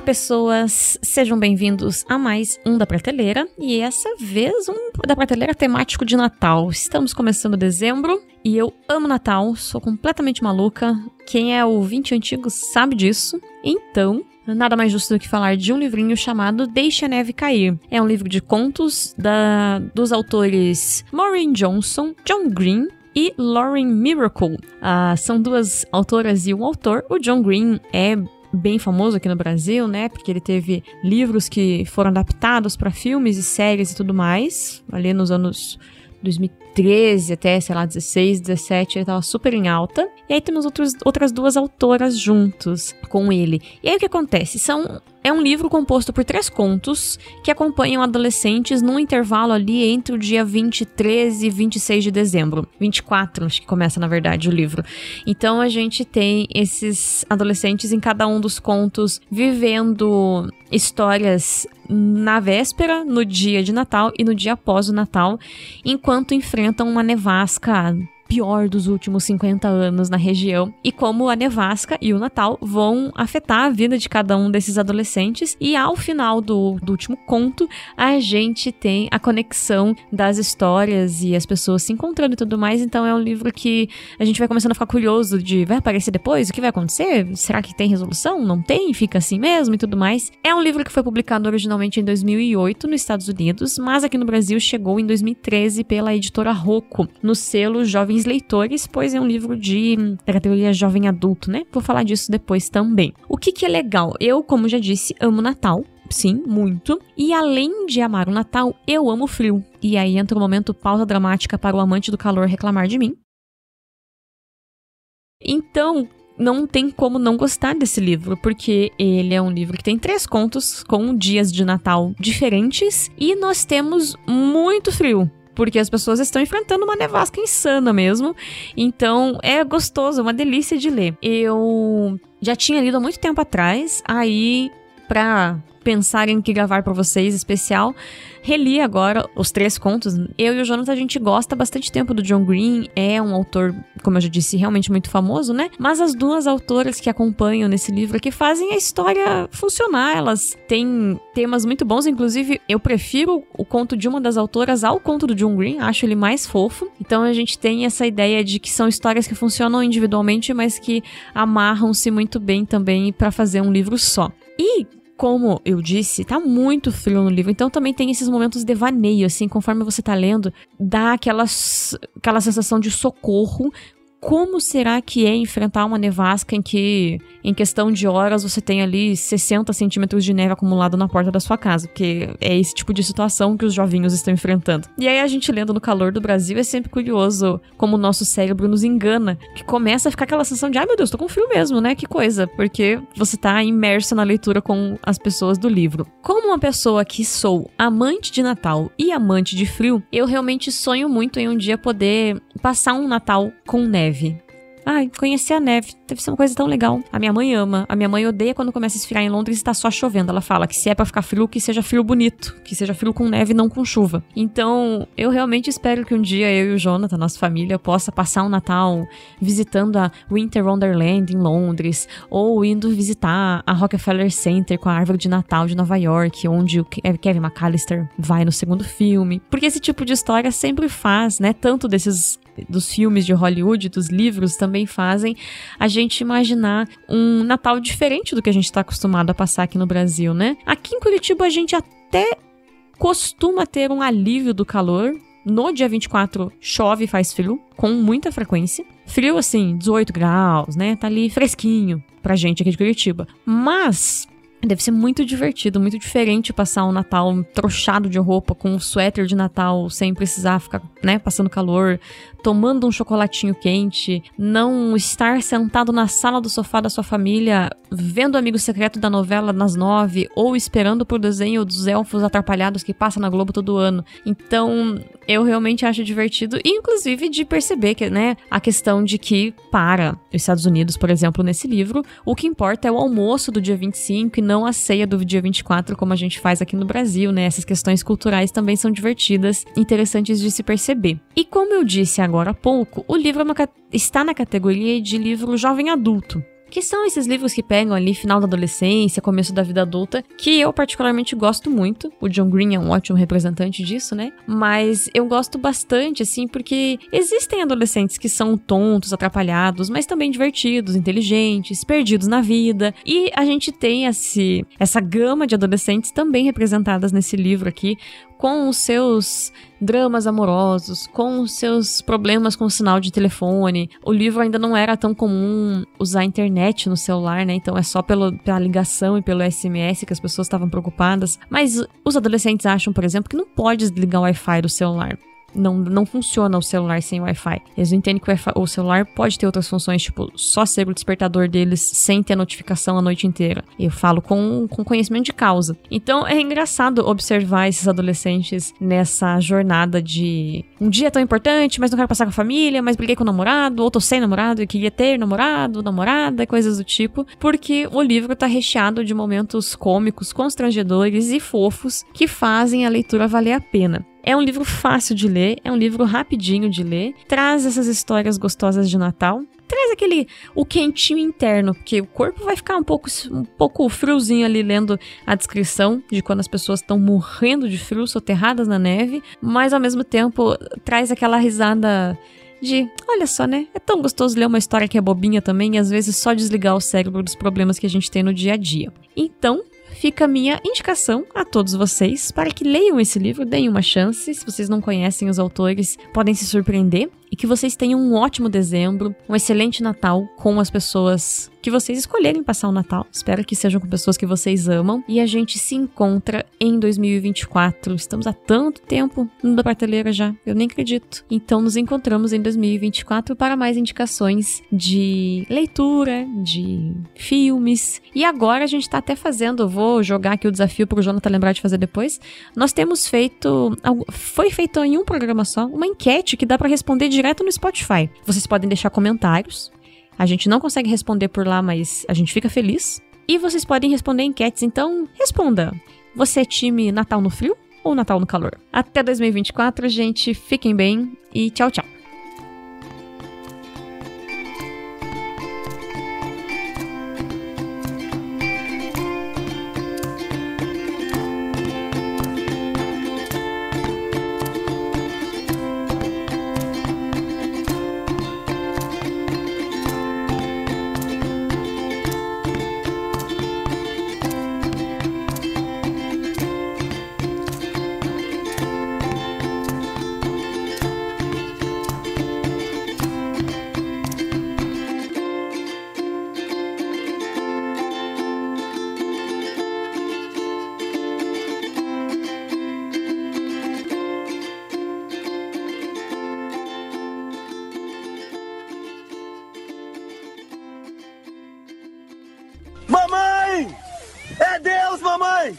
Olá, pessoas! Sejam bem-vindos a mais um da Prateleira e essa vez um da Prateleira temático de Natal. Estamos começando dezembro e eu amo Natal, sou completamente maluca. Quem é ouvinte antigo sabe disso. Então, nada mais justo do que falar de um livrinho chamado Deixe a Neve Cair. É um livro de contos da, dos autores Maureen Johnson, John Green e Lauren Miracle. Ah, são duas autoras e um autor. O John Green é bem famoso aqui no Brasil, né? Porque ele teve livros que foram adaptados para filmes e séries e tudo mais, ali nos anos 2013 até, sei lá, 16, 17, ele tava super em alta. E aí temos outros, outras duas autoras juntos com ele. E aí o que acontece? São é um livro composto por três contos que acompanham adolescentes num intervalo ali entre o dia 23 e 26 de dezembro. 24, acho que começa na verdade o livro. Então a gente tem esses adolescentes em cada um dos contos vivendo histórias na véspera, no dia de Natal e no dia após o Natal, enquanto enfrentam uma nevasca pior dos últimos 50 anos na região e como a nevasca e o Natal vão afetar a vida de cada um desses adolescentes. E ao final do, do último conto, a gente tem a conexão das histórias e as pessoas se encontrando e tudo mais. Então é um livro que a gente vai começando a ficar curioso de vai aparecer depois? O que vai acontecer? Será que tem resolução? Não tem? Fica assim mesmo e tudo mais. É um livro que foi publicado originalmente em 2008 nos Estados Unidos, mas aqui no Brasil chegou em 2013 pela editora Rocco, no selo Jovens leitores, pois é um livro de da categoria jovem adulto, né? Vou falar disso depois também. O que, que é legal? Eu, como já disse, amo Natal. Sim, muito. E além de amar o Natal, eu amo frio. E aí entra o momento pausa dramática para o amante do calor reclamar de mim. Então, não tem como não gostar desse livro, porque ele é um livro que tem três contos com dias de Natal diferentes e nós temos muito frio porque as pessoas estão enfrentando uma nevasca insana mesmo. Então é gostoso, é uma delícia de ler. Eu já tinha lido há muito tempo atrás, aí pra pensar em que gravar para vocês especial, Reli agora os três contos. Eu e o Jonathan, a gente gosta bastante tempo do John Green. É um autor, como eu já disse, realmente muito famoso, né? Mas as duas autoras que acompanham nesse livro aqui fazem a história funcionar. Elas têm temas muito bons. Inclusive, eu prefiro o conto de uma das autoras ao conto do John Green. Acho ele mais fofo. Então a gente tem essa ideia de que são histórias que funcionam individualmente, mas que amarram-se muito bem também para fazer um livro só. E como eu disse, tá muito frio no livro, então também tem esses momentos de devaneio, assim, conforme você tá lendo, dá aquela, aquela sensação de socorro como será que é enfrentar uma nevasca em que, em questão de horas, você tem ali 60 centímetros de neve acumulado na porta da sua casa? Porque é esse tipo de situação que os jovinhos estão enfrentando. E aí, a gente lendo no calor do Brasil, é sempre curioso como o nosso cérebro nos engana, que começa a ficar aquela sensação de, ai meu Deus, tô com frio mesmo, né? Que coisa, porque você tá imerso na leitura com as pessoas do livro. Como uma pessoa que sou amante de Natal e amante de frio, eu realmente sonho muito em um dia poder passar um Natal com neve neve. Ai, conhecer a neve. Deve ser uma coisa tão legal. A minha mãe ama. A minha mãe odeia quando começa a esfriar em Londres e tá só chovendo. Ela fala que se é para ficar frio, que seja frio bonito. Que seja frio com neve, não com chuva. Então, eu realmente espero que um dia eu e o Jonathan, nossa família, possa passar um Natal visitando a Winter Wonderland em Londres. Ou indo visitar a Rockefeller Center com a árvore de Natal de Nova York, onde o Kevin McAllister vai no segundo filme. Porque esse tipo de história sempre faz, né? Tanto desses dos filmes de Hollywood, dos livros, também fazem a gente imaginar um Natal diferente do que a gente está acostumado a passar aqui no Brasil, né? Aqui em Curitiba a gente até costuma ter um alívio do calor. No dia 24 chove e faz frio, com muita frequência. Frio assim, 18 graus, né? Tá ali fresquinho pra gente aqui de Curitiba. Mas Deve ser muito divertido, muito diferente passar um Natal trochado de roupa, com um suéter de Natal, sem precisar ficar, né, passando calor, tomando um chocolatinho quente, não estar sentado na sala do sofá da sua família, vendo o Amigo Secreto da novela nas nove, ou esperando por desenho dos elfos atrapalhados que passa na Globo todo ano. Então, eu realmente acho divertido, inclusive de perceber que, né, a questão de que, para os Estados Unidos, por exemplo, nesse livro, o que importa é o almoço do dia 25 e não a ceia do dia 24, como a gente faz aqui no Brasil, né? Essas questões culturais também são divertidas, interessantes de se perceber. E como eu disse agora há pouco, o livro é uma, está na categoria de livro jovem adulto. que são esses livros que pegam ali final da adolescência, começo da vida adulta, que eu particularmente gosto muito. O John Green é um ótimo representante disso, né? Mas eu gosto bastante, assim, porque existem adolescentes que são tontos, atrapalhados, mas também divertidos, inteligentes, perdidos na vida. E a gente tem esse, essa gama de adolescentes também representadas nesse livro aqui, com os seus dramas amorosos, com os seus problemas com o sinal de telefone. O livro ainda não era tão comum usar a internet no celular, né? Então é só pelo, pela ligação e pelo SMS que as pessoas estavam preocupadas. Mas os adolescentes acham, por exemplo, que não pode desligar o Wi-Fi do celular não, não funciona o celular sem Wi-Fi. Eles entendem que o, o, celular pode ter outras funções, tipo, só ser o despertador deles sem ter notificação a noite inteira. Eu falo com, com conhecimento de causa. Então é engraçado observar esses adolescentes nessa jornada de um dia é tão importante, mas não quero passar com a família, mas briguei com o namorado, ou tô sem namorado e queria ter namorado, namorada, coisas do tipo, porque o livro tá recheado de momentos cômicos, constrangedores e fofos que fazem a leitura valer a pena. É um livro fácil de ler, é um livro rapidinho de ler, traz essas histórias gostosas de Natal, traz aquele o quentinho interno, porque o corpo vai ficar um pouco um pouco friozinho ali lendo a descrição de quando as pessoas estão morrendo de frio, soterradas na neve, mas ao mesmo tempo traz aquela risada de, olha só, né? É tão gostoso ler uma história que é bobinha também e às vezes só desligar o cérebro dos problemas que a gente tem no dia a dia. Então, fica a minha indicação a todos vocês para que leiam esse livro, deem uma chance. Se vocês não conhecem os autores, podem se surpreender e que vocês tenham um ótimo dezembro, um excelente Natal com as pessoas que vocês escolherem passar o Natal. Espero que sejam com pessoas que vocês amam. E a gente se encontra em 2024. Estamos há tanto tempo no prateleira já, eu nem acredito. Então nos encontramos em 2024 para mais indicações de leitura, de filmes. E agora a gente está até fazendo, vou jogar aqui o desafio para o Jonathan lembrar de fazer depois. Nós temos feito, foi feito em um programa só, uma enquete que dá para responder de direto no Spotify. Vocês podem deixar comentários. A gente não consegue responder por lá, mas a gente fica feliz. E vocês podem responder enquetes, então responda. Você é time Natal no frio ou Natal no calor? Até 2024, gente. Fiquem bem e tchau, tchau. Mamãe!